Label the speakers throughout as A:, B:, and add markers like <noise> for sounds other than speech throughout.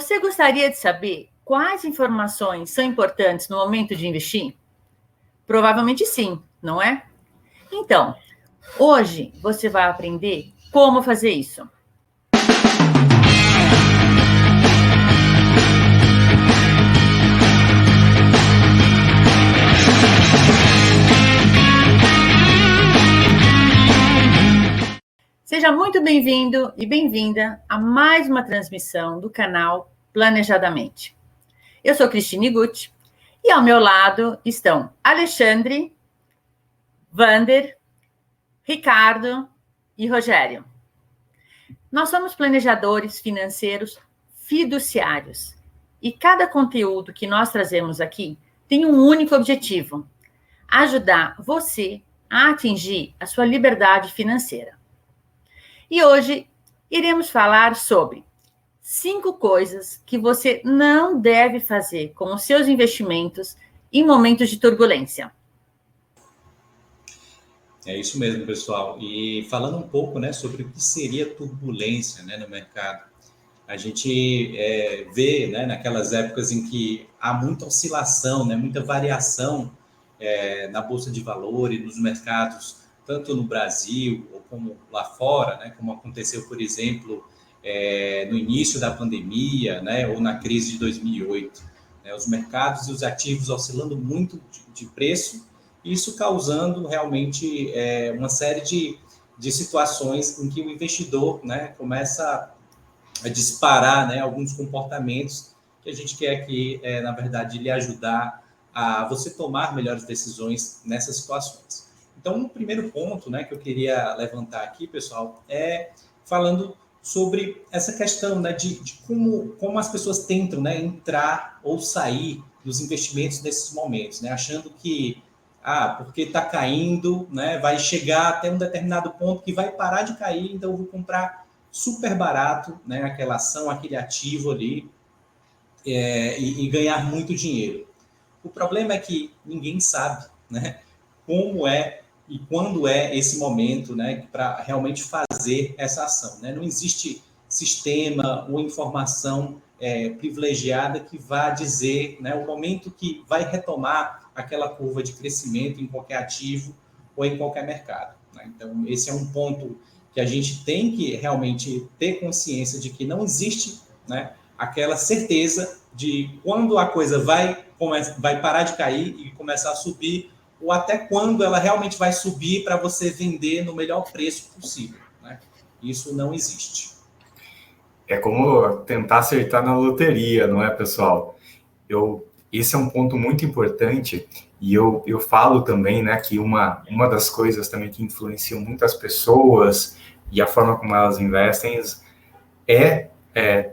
A: Você gostaria de saber quais informações são importantes no momento de investir? Provavelmente sim, não é? Então, hoje você vai aprender como fazer isso. Seja muito bem-vindo e bem-vinda a mais uma transmissão do canal Planejadamente. Eu sou Cristine Gucci e ao meu lado estão Alexandre, Vander, Ricardo e Rogério. Nós somos planejadores financeiros fiduciários e cada conteúdo que nós trazemos aqui tem um único objetivo: ajudar você a atingir a sua liberdade financeira. E hoje iremos falar sobre cinco coisas que você não deve fazer com os seus investimentos em momentos de turbulência.
B: É isso mesmo, pessoal. E falando um pouco né, sobre o que seria turbulência né, no mercado, a gente é, vê né, naquelas épocas em que há muita oscilação, né, muita variação é, na Bolsa de Valores, nos mercados, tanto no Brasil como lá fora, né, como aconteceu, por exemplo, é, no início da pandemia, né, ou na crise de 2008. Né, os mercados e os ativos oscilando muito de, de preço, isso causando realmente é, uma série de, de situações em que o investidor né, começa a disparar né, alguns comportamentos que a gente quer aqui, é, na verdade, lhe ajudar a você tomar melhores decisões nessas situações. Então, um primeiro ponto né, que eu queria levantar aqui, pessoal, é falando sobre essa questão né, de, de como, como as pessoas tentam né, entrar ou sair dos investimentos nesses momentos, né, achando que, ah, porque está caindo, né, vai chegar até um determinado ponto que vai parar de cair, então eu vou comprar super barato né, aquela ação, aquele ativo ali, é, e, e ganhar muito dinheiro. O problema é que ninguém sabe né, como é e quando é esse momento né, para realmente fazer essa ação. Né? Não existe sistema ou informação é, privilegiada que vá dizer né, o momento que vai retomar aquela curva de crescimento em qualquer ativo ou em qualquer mercado. Né? Então, esse é um ponto que a gente tem que realmente ter consciência de que não existe né, aquela certeza de quando a coisa vai, vai parar de cair e começar a subir ou até quando ela realmente vai subir para você vender no melhor preço possível. Né? Isso não existe.
C: É como tentar acertar na loteria, não é, pessoal? Eu, esse é um ponto muito importante e eu, eu falo também né, que uma, uma das coisas também que influenciam muitas pessoas e a forma como elas investem é, é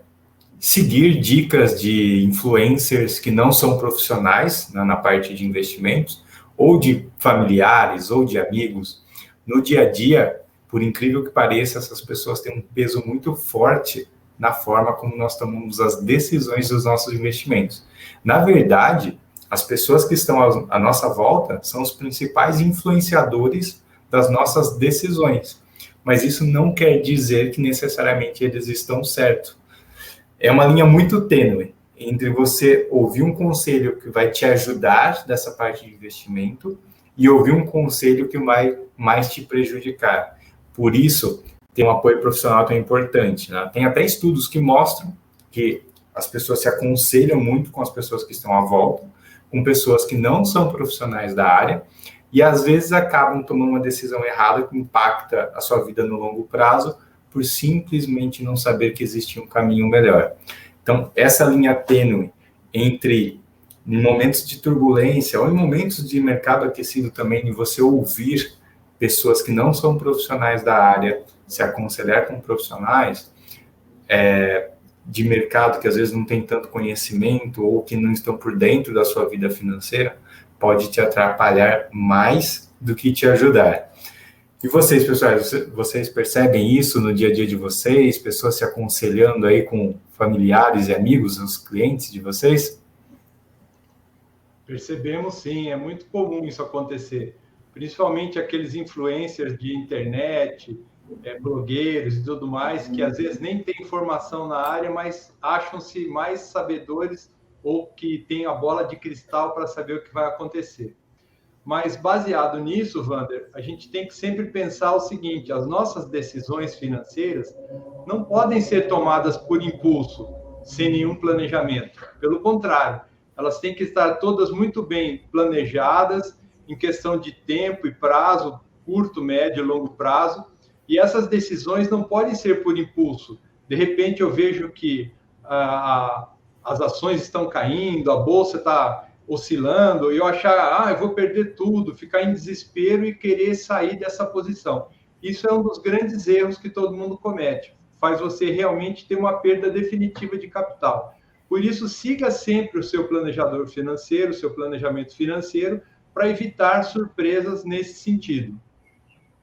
C: seguir dicas de influencers que não são profissionais né, na parte de investimentos ou de familiares, ou de amigos, no dia a dia, por incrível que pareça, essas pessoas têm um peso muito forte na forma como nós tomamos as decisões dos nossos investimentos. Na verdade, as pessoas que estão à nossa volta são os principais influenciadores das nossas decisões. Mas isso não quer dizer que necessariamente eles estão certos. É uma linha muito tênue entre você ouvir um conselho que vai te ajudar dessa parte de investimento e ouvir um conselho que vai mais te prejudicar. Por isso, ter um apoio profissional tão importante. Né? Tem até estudos que mostram que as pessoas se aconselham muito com as pessoas que estão à volta, com pessoas que não são profissionais da área, e às vezes acabam tomando uma decisão errada que impacta a sua vida no longo prazo, por simplesmente não saber que existe um caminho melhor. Então, essa linha tênue entre em momentos de turbulência ou em momentos de mercado aquecido também, de você ouvir pessoas que não são profissionais da área se aconselhar com profissionais é, de mercado que às vezes não tem tanto conhecimento ou que não estão por dentro da sua vida financeira, pode te atrapalhar mais do que te ajudar. E vocês, pessoal, vocês percebem isso no dia a dia de vocês? Pessoas se aconselhando aí com familiares e amigos, os clientes de vocês?
D: Percebemos sim, é muito comum isso acontecer. Principalmente aqueles influencers de internet, é, blogueiros e tudo mais, que às vezes nem têm formação na área, mas acham-se mais sabedores ou que têm a bola de cristal para saber o que vai acontecer. Mas baseado nisso, Vander, a gente tem que sempre pensar o seguinte: as nossas decisões financeiras não podem ser tomadas por impulso, sem nenhum planejamento. Pelo contrário, elas têm que estar todas muito bem planejadas em questão de tempo e prazo, curto, médio e longo prazo. E essas decisões não podem ser por impulso. De repente eu vejo que ah, as ações estão caindo, a bolsa está oscilando, e eu achar, ah, eu vou perder tudo, ficar em desespero e querer sair dessa posição. Isso é um dos grandes erros que todo mundo comete. Faz você realmente ter uma perda definitiva de capital. Por isso, siga sempre o seu planejador financeiro, o seu planejamento financeiro, para evitar surpresas nesse sentido.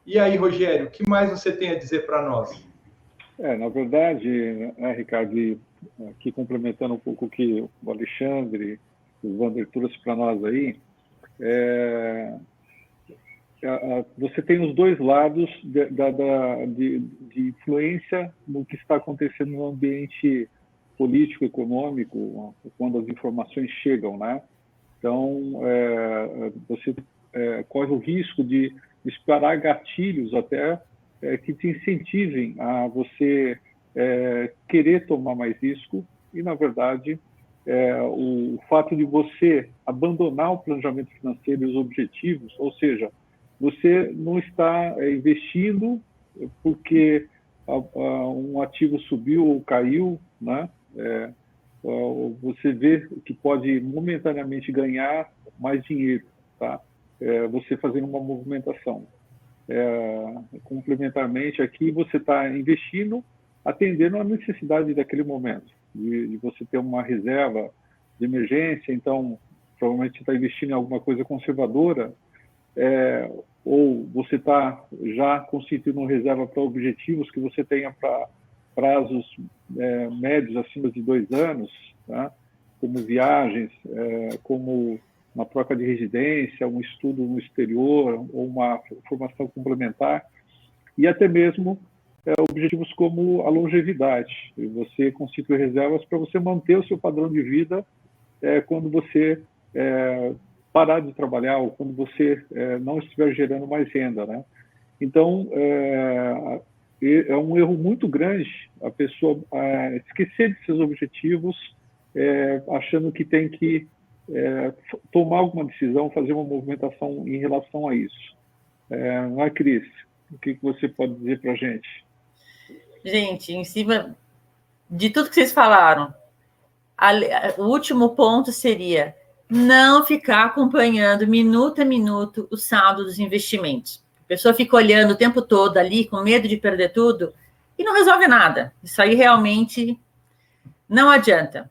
D: E aí, Rogério, o que mais você tem a dizer para nós?
E: É, na verdade, né, Ricardo, aqui complementando um pouco o que o Alexandre o Wander trouxe para nós aí, é, você tem os dois lados de, de, de, influência no que está acontecendo no ambiente político, econômico, quando as informações chegam, né? Então, é, você é, corre o risco de disparar gatilhos até é, que te incentivem a você é, querer tomar mais risco e, na verdade, é, o fato de você abandonar o planejamento financeiro e os objetivos, ou seja, você não está é, investindo porque um ativo subiu ou caiu, né? É, você vê que pode momentaneamente ganhar mais dinheiro, tá? É, você fazendo uma movimentação. É, complementarmente aqui, você está investindo atendendo a necessidade daquele momento de, de você ter uma reserva de emergência, então provavelmente está investindo em alguma coisa conservadora, é, ou você está já constituindo uma reserva para objetivos que você tenha para prazos é, médios acima de dois anos, tá? como viagens, é, como uma troca de residência, um estudo no exterior ou uma formação complementar, e até mesmo objetivos como a longevidade. Você constitui reservas para você manter o seu padrão de vida é, quando você é, parar de trabalhar ou quando você é, não estiver gerando mais renda, né? Então, é, é um erro muito grande a pessoa é, esquecer de seus objetivos, achando que tem que tomar alguma decisão, fazer uma movimentação em relação a isso. não é, Cris? O que, que você pode dizer para a gente?
A: Gente, em cima de tudo que vocês falaram, a, o último ponto seria não ficar acompanhando minuto a minuto o saldo dos investimentos. A pessoa fica olhando o tempo todo ali, com medo de perder tudo, e não resolve nada. Isso aí realmente não adianta.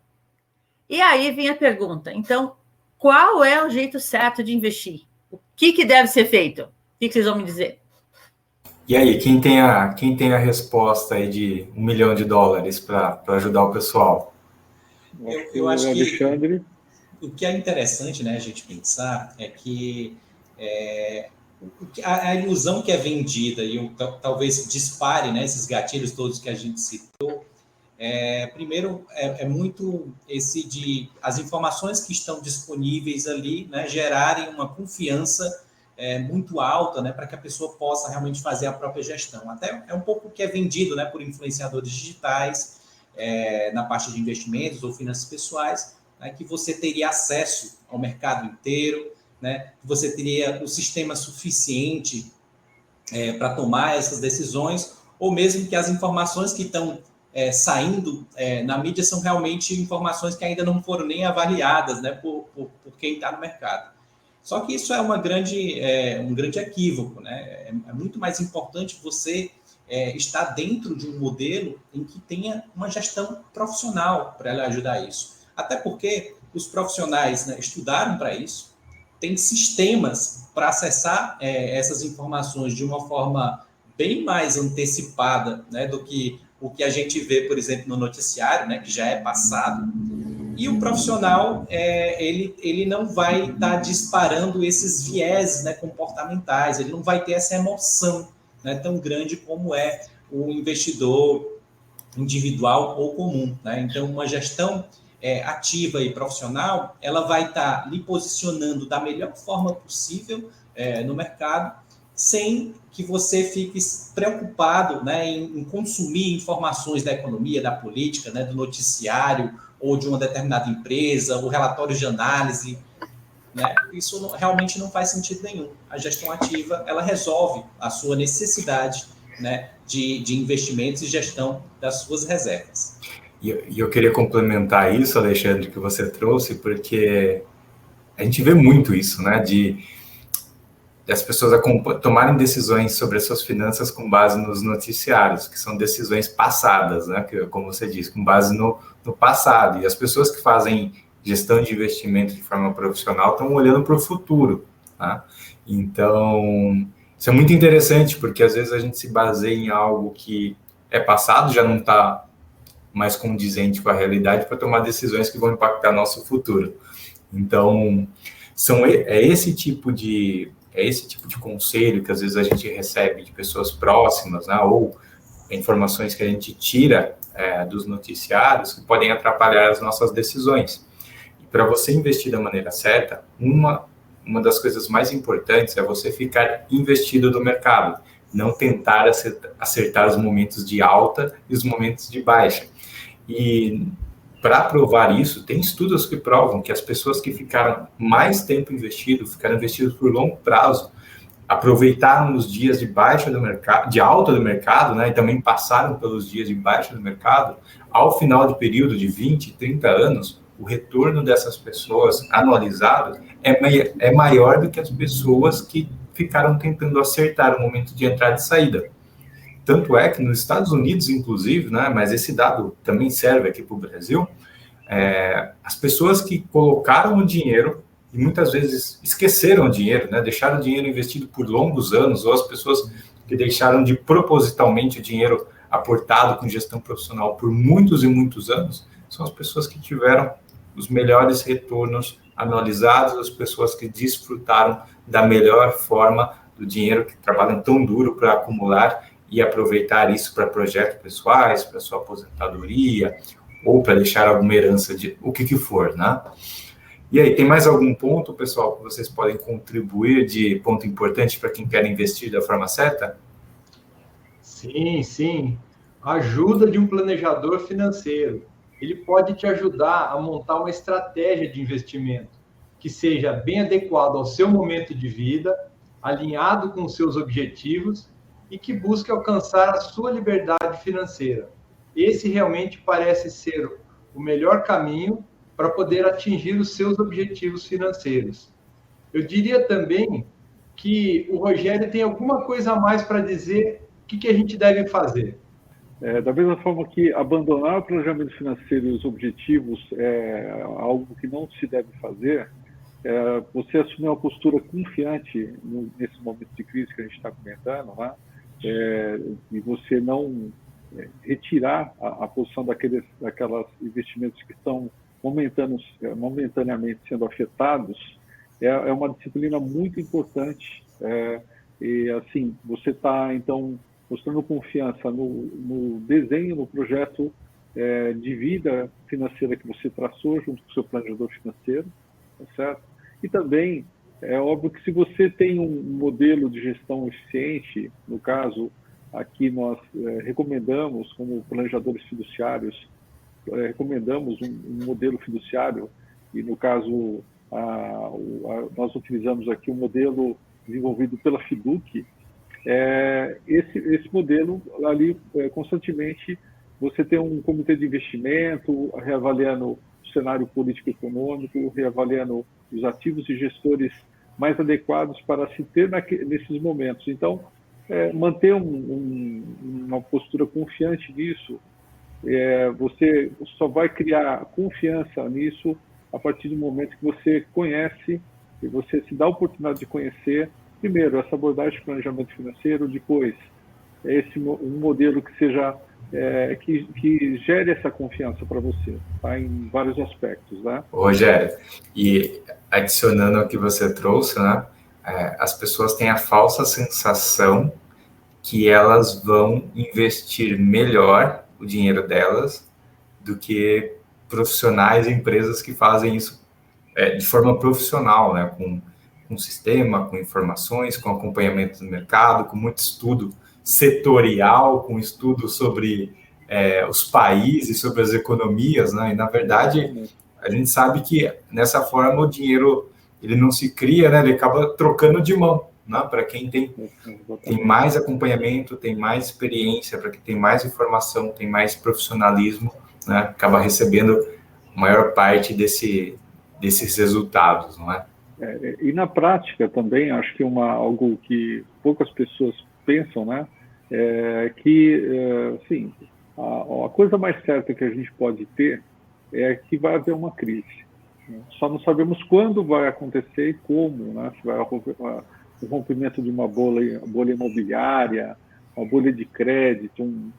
A: E aí vem a pergunta: então, qual é o jeito certo de investir? O que, que deve ser feito? O que, que vocês vão me dizer?
C: E aí, quem tem a, quem tem a resposta aí de um milhão de dólares para ajudar o pessoal?
B: Eu, eu acho que o que é interessante né, a gente pensar é que é, a, a, ilusão que é vendida e o, talvez dispare né, esses gatilhos todos que a gente citou, é, primeiro é, é, muito esse de as informações que estão disponíveis ali né, gerarem uma confiança é, muito alta, né, para que a pessoa possa realmente fazer a própria gestão. Até é um pouco que é vendido, né, por influenciadores digitais é, na parte de investimentos ou finanças pessoais, né, que você teria acesso ao mercado inteiro, né, que você teria o sistema suficiente é, para tomar essas decisões, ou mesmo que as informações que estão é, saindo é, na mídia são realmente informações que ainda não foram nem avaliadas né, por, por, por quem está no mercado. Só que isso é, uma grande, é, um grande equívoco, né? É, é muito mais importante você é, estar dentro de um modelo em que tenha uma gestão profissional para ela ajudar isso. Até porque os profissionais né, estudaram para isso, têm sistemas para acessar é, essas informações de uma forma bem mais antecipada né, do que o que a gente vê, por exemplo, no noticiário, né, que já é passado. E o profissional, é, ele, ele não vai estar tá disparando esses vieses né, comportamentais, ele não vai ter essa emoção né, tão grande como é o investidor individual ou comum. Né? Então, uma gestão é, ativa e profissional, ela vai estar tá lhe posicionando da melhor forma possível é, no mercado, sem que você fique preocupado né, em, em, consumir informações da economia, da política, né, do noticiário ou de uma determinada empresa, ou relatórios de análise. Né? Isso não, realmente não faz sentido nenhum. A gestão ativa ela resolve a sua necessidade né, de, de investimentos e gestão das suas reservas.
C: E eu queria complementar isso, Alexandre, que você trouxe, porque a gente vê muito isso, né? De, de as pessoas tomarem decisões sobre as suas finanças com base nos noticiários, que são decisões passadas, né? Que, como você disse, com base no, no passado. E as pessoas que fazem gestão de investimento de forma profissional estão olhando para o futuro. Tá? Então, isso é muito interessante, porque às vezes a gente se baseia em algo que é passado, já não está mais condizente com a realidade para tomar decisões que vão impactar nosso futuro. Então, são, é esse tipo de é esse tipo de conselho que às vezes a gente recebe de pessoas próximas, né, ou informações que a gente tira é, dos noticiários que podem atrapalhar as nossas decisões. E para você investir da maneira certa, uma uma das coisas mais importantes é você ficar investido no mercado, não tentar acertar os momentos de alta e os momentos de baixa. E para provar isso, tem estudos que provam que as pessoas que ficaram mais tempo investidos, ficaram investidos por longo prazo, aproveitaram os dias de baixa do mercado, de alta do mercado, né, e também passaram pelos dias de baixa do mercado, ao final do período de 20, 30 anos, o retorno dessas pessoas anualizado é, é maior do que as pessoas que ficaram tentando acertar o momento de entrada e saída. Tanto é que nos Estados Unidos, inclusive, né, mas esse dado também serve aqui para o Brasil, é, as pessoas que colocaram o dinheiro e muitas vezes esqueceram o dinheiro, né, deixaram o dinheiro investido por longos anos, ou as pessoas que deixaram de propositalmente o dinheiro aportado com gestão profissional por muitos e muitos anos, são as pessoas que tiveram os melhores retornos anualizados, as pessoas que desfrutaram da melhor forma do dinheiro que trabalham tão duro para acumular e aproveitar isso para projetos pessoais, para sua aposentadoria ou para deixar alguma herança de o que que for, né? E aí, tem mais algum ponto, pessoal, que vocês podem contribuir de ponto importante para quem quer investir da forma certa?
D: Sim, sim. Ajuda de um planejador financeiro ele pode te ajudar a montar uma estratégia de investimento que seja bem adequado ao seu momento de vida, alinhado com os seus objetivos e que busque alcançar a sua liberdade financeira. Esse realmente parece ser o melhor caminho para poder atingir os seus objetivos financeiros. Eu diria também que o Rogério tem alguma coisa a mais para dizer o que, que a gente deve fazer.
E: É, da mesma forma que abandonar o planejamento financeiro e os objetivos é algo que não se deve fazer, é, você assumir uma postura confiante no, nesse momento de crise que a gente está comentando, né? É, e você não é, retirar a, a, posição daqueles daquelas investimentos que estão momentaneamente, é, momentaneamente sendo afetados, é, é, uma disciplina muito importante. É, e assim, você está então mostrando confiança no, no desenho, no projeto é, de vida financeira que você traçou junto com o seu planejador financeiro, tá certo? E também é óbvio que se você tem um modelo de gestão eficiente, no caso aqui nós é, recomendamos como planejadores fiduciários é, recomendamos um, um, modelo fiduciário e no caso a, a, nós utilizamos aqui o um modelo desenvolvido pela Fiduc, é, esse, esse modelo ali é, constantemente você tem um comitê de investimento reavaliando o cenário político econômico, reavaliando os ativos e gestores mais adequados para se ter naque, nesses momentos. Então, é, manter um, um, uma postura confiante nisso, é, você só vai criar confiança nisso a partir do momento que você conhece e você se dá a oportunidade de conhecer primeiro, essa abordagem de planejamento financeiro, depois, esse um modelo que seja é, que, que gere essa confiança para você, tá? em vários aspectos, né?
C: Rogério, e adicionando ao que você trouxe, né? É, as pessoas têm a falsa sensação que elas vão investir melhor o dinheiro delas do que profissionais empresas que fazem isso é, de forma profissional, né? Com, com sistema, com informações, com acompanhamento do mercado, com muito estudo setorial, com estudo sobre é, os países, sobre as economias, né? E na verdade a gente sabe que nessa forma o dinheiro ele não se cria, né? Ele acaba trocando de mão, né? Para quem tem, tem mais acompanhamento, tem mais experiência, para quem tem mais informação, tem mais profissionalismo, né? Acaba recebendo maior parte desse, desses resultados, não é?
E: é? E na prática também, acho que uma algo que poucas pessoas pensam, né? É que, é, sim, a, a coisa mais certa que a gente pode ter é que vai haver uma crise. Só não sabemos quando vai acontecer e como, né? Se vai o rompimento de uma bolha, bolha imobiliária, uma bolha de crédito, um,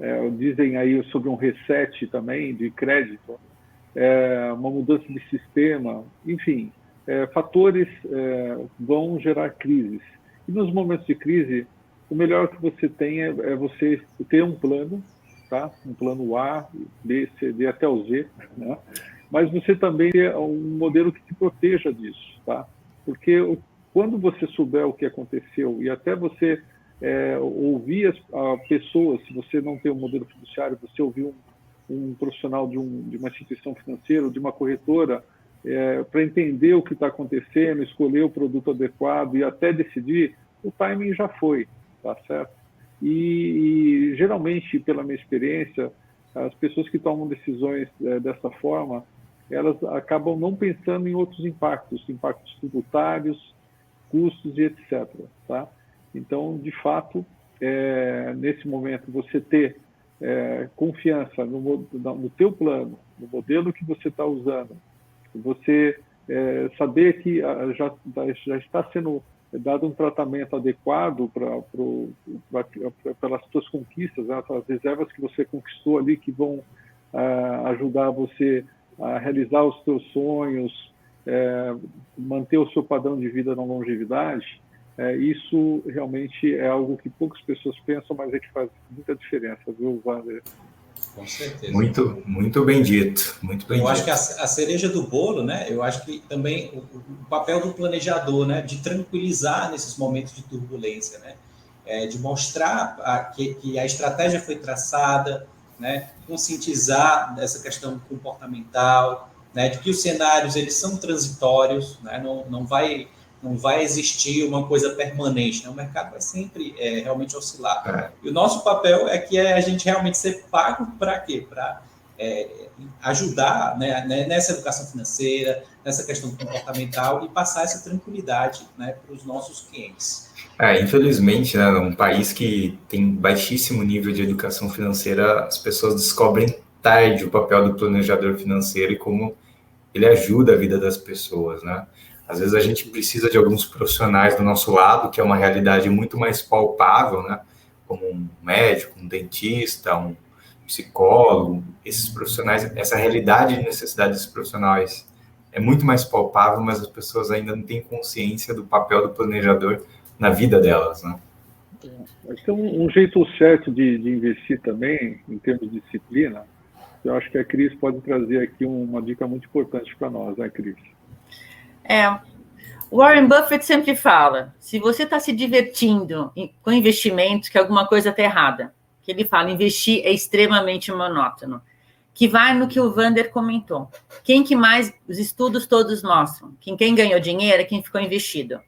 E: é, dizem aí sobre um reset também de crédito, é, uma mudança de sistema, enfim, é, fatores é, vão gerar crises. E nos momentos de crise, o melhor que você tem é, é você ter um plano, tá? um plano A, B, C, D até o Z, né? mas você também é um modelo que te proteja disso, tá? Porque quando você souber o que aconteceu e até você é, ouvir as pessoas, se você não tem um modelo fiduciário, você ouvir um, um profissional de, um, de, uma instituição financeira, de uma corretora, é, para entender o que está acontecendo, escolher o produto adequado e até decidir, o timing já foi, tá certo? E, e geralmente, pela minha experiência, as pessoas que tomam decisões é, dessa forma, elas acabam não pensando em outros impactos, impactos tributários, custos e etc. Tá? Então, de fato, é, nesse momento, você ter é, confiança no, no teu plano, no modelo que você está usando, você é, saber que já, já está sendo dado um tratamento adequado pelas suas conquistas, né, as reservas que você conquistou ali que vão ah, ajudar você a realizar os seus sonhos, é, manter o seu padrão de vida na longevidade, é, isso realmente é algo que poucas pessoas pensam, mas é que faz muita diferença, viu, Wander?
B: Com certeza.
C: Muito, muito bem dito, muito bem
B: Eu
C: dito.
B: acho que a, a, cereja do bolo, né? Eu acho que também o, o, papel do planejador, né? De tranquilizar nesses momentos de turbulência, né? É, de mostrar a, que, que a estratégia foi traçada, né, conscientizar dessa questão comportamental, né, de que os cenários eles são transitórios, né, não, não vai não vai existir uma coisa permanente, né? o mercado vai sempre é, realmente oscilar. É. E o nosso papel é que é a gente realmente ser pago para quê? Para é, ajudar né, né, nessa educação financeira, nessa questão comportamental e passar essa tranquilidade né, para os nossos clientes.
C: É, infelizmente, né, num país que tem baixíssimo nível de educação financeira, as pessoas descobrem tarde o papel do planejador financeiro e como ele ajuda a vida das pessoas, né? Às vezes a gente precisa de alguns profissionais do nosso lado, que é uma realidade muito mais palpável, né? Como um médico, um dentista, um psicólogo, esses profissionais, essa realidade de necessidade desses profissionais é muito mais palpável, mas as pessoas ainda não têm consciência do papel do planejador na vida delas, né?
E: Acho que é um, um jeito certo de, de, investir também, em termos de disciplina, eu acho que a Cris pode trazer aqui uma dica muito importante para nós, né, Cris?
A: É, Warren Buffett sempre fala, se você está se divertindo com investimentos, que alguma coisa está errada. Que ele fala, investir é extremamente monótono. Que vai no que o Vander comentou. Quem que mais, os estudos todos mostram, que quem ganhou dinheiro é quem ficou investido.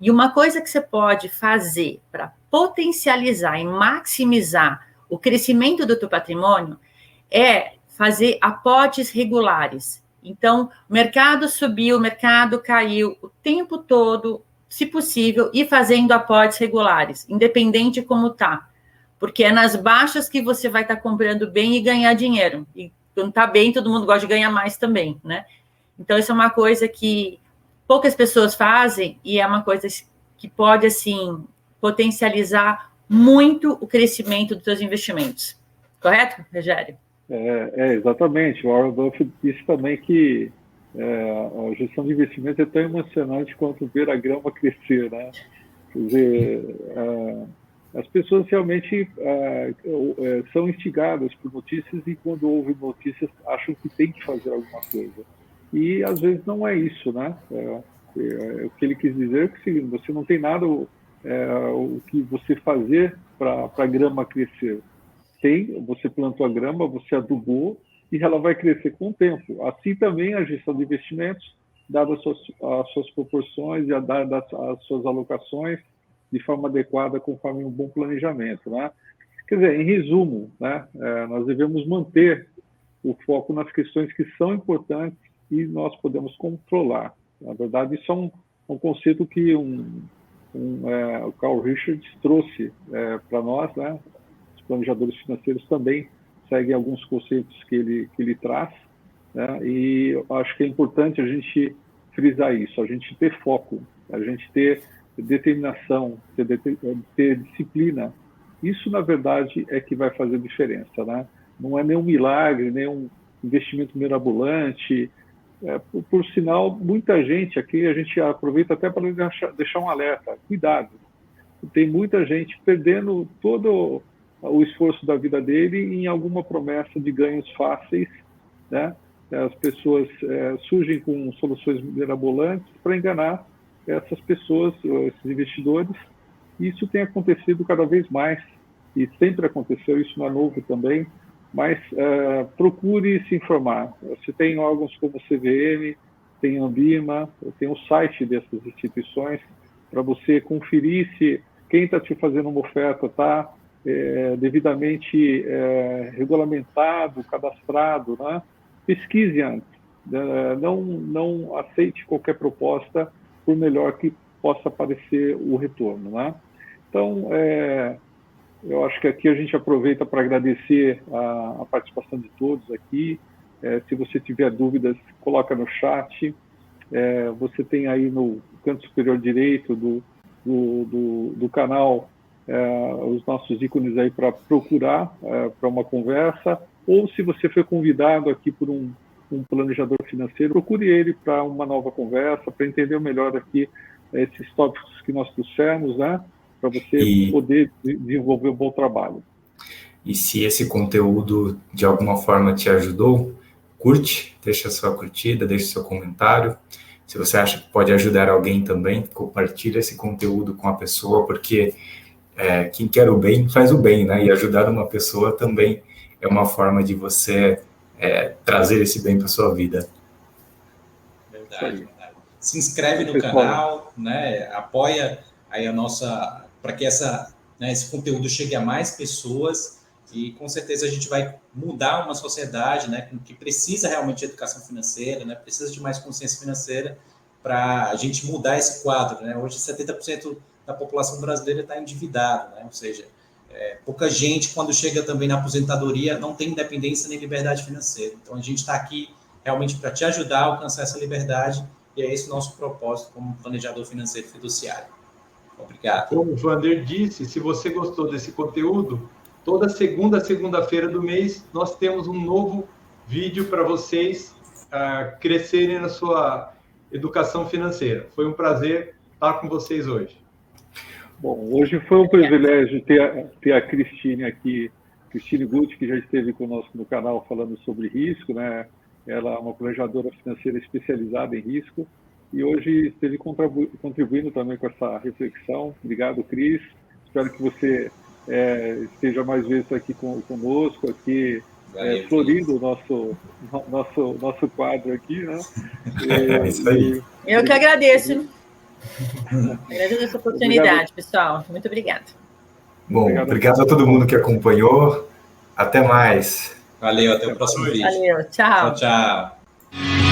A: E uma coisa que você pode fazer para potencializar e maximizar o crescimento do teu patrimônio é fazer aportes regulares. Então, o mercado subiu, o mercado caiu o tempo todo, se possível, e fazendo aportes regulares, independente como tá. Porque é nas baixas que você vai estar tá comprando bem e ganhar dinheiro. E quando está bem, todo mundo gosta de ganhar mais também, né? Então, isso é uma coisa que poucas pessoas fazem e é uma coisa que pode, assim, potencializar muito o crescimento dos seus investimentos. Correto, Rogério?
E: É, é, exatamente. O Warren Buffett disse também que é, a gestão de investimentos é tão emocionante quanto ver a grama crescer, né? Quer dizer, é, as pessoas realmente é, é, são instigadas por notícias e quando ouvem notícias acham que tem que fazer alguma coisa. E às vezes não é isso, né? O que ele quis dizer é que você não tem nada é, o que você fazer para a grama crescer. Tem, você plantou a grama, você adubou e ela vai crescer com o tempo. Assim também a gestão de investimentos, dadas as suas, as suas proporções e dadas as suas alocações, de forma adequada, conforme um bom planejamento. Né? Quer dizer, em resumo, né, é, nós devemos manter o foco nas questões que são importantes e nós podemos controlar. Na verdade, isso é um, um conceito que um, um, é, o Carl Richards trouxe é, para nós, né? Planejadores financeiros também seguem alguns conceitos que ele, que ele traz, né? E acho que é importante a gente frisar isso, a gente ter foco, a gente ter determinação, ter, ter disciplina. Isso, na verdade, é que vai fazer diferença, né? Não é nenhum milagre, nenhum investimento mirabolante. É, por, por, sinal, muita gente aqui, a gente aproveita até para deixar, deixar um alerta: cuidado. Tem muita gente perdendo todo o esforço da vida dele em alguma promessa de ganhos fáceis, né? As pessoas é, surgem com soluções mirabolantes para enganar essas pessoas, esses investidores. Isso tem acontecido cada vez mais e sempre aconteceu, isso não é novo também, mas uh, procure se informar. Você tem órgãos como o CVM, tem Ambima, tem o site dessas instituições para você conferir se quem está te fazendo uma oferta está é, devidamente é, regulamentado, cadastrado, né? Pesquise antes. Né? Não, não aceite qualquer proposta por melhor que possa parecer o retorno. Né? Então, é, eu acho que aqui a gente aproveita para agradecer a, a, participação de todos aqui. É, se você tiver dúvidas, coloca no chat. É, você tem aí no canto superior direito do, do, do, do canal os nossos ícones aí para procurar é, para uma conversa. Ou se você foi convidado aqui por um um planejador financeiro, procure ele para uma nova conversa, para entender melhor aqui esses tópicos que nós trouxemos, né? Para você e, poder desenvolver um bom trabalho.
C: E se esse conteúdo de alguma forma te ajudou, curte, deixa sua curtida, deixa seu comentário. Se você acha que pode ajudar alguém também, compartilha esse conteúdo com a pessoa, porque é, quem quer o bem faz o bem, né? E ajudar uma pessoa também é uma forma de você é, trazer esse bem para sua vida.
B: Verdade, verdade. Se inscreve no canal, né? Apoia aí a nossa para que essa né, esse conteúdo chegue a mais pessoas e com certeza a gente vai mudar uma sociedade, né, que precisa realmente de educação financeira, né, precisa de mais consciência financeira para a gente mudar esse quadro, né? Hoje 70% da população brasileira está endividada, né? Ou seja, é, pouca gente, quando chega também na aposentadoria, não tem independência nem liberdade financeira. Então, a gente está aqui realmente para te ajudar a alcançar essa liberdade, e é esse o nosso propósito como planejador financeiro fiduciário. Obrigado.
D: Como o Vander disse, se você gostou desse conteúdo, toda segunda, segunda-feira do mês, nós temos um novo vídeo para vocês uh, crescerem na sua educação financeira. Foi um prazer estar com vocês hoje.
E: Bom, hoje foi um privilégio ter a, ter a Cristine aqui, Cristine Gutti, que já esteve conosco no canal falando sobre risco, né? Ela é uma planejadora financeira especializada em risco e hoje esteve contribuindo também com essa reflexão. Obrigado, Cris. Espero que você é, esteja mais vezes aqui com, conosco, aqui é, florindo o nosso, nosso, nosso quadro aqui, né? <laughs>
A: É isso aí. Eu que agradeço. Agradeço essa oportunidade, obrigado. pessoal. Muito obrigada.
C: Bom, obrigado. obrigado a todo mundo que acompanhou. Até mais.
B: Valeu, até o próximo vídeo.
A: Valeu, tchau.
B: Tchau, tchau.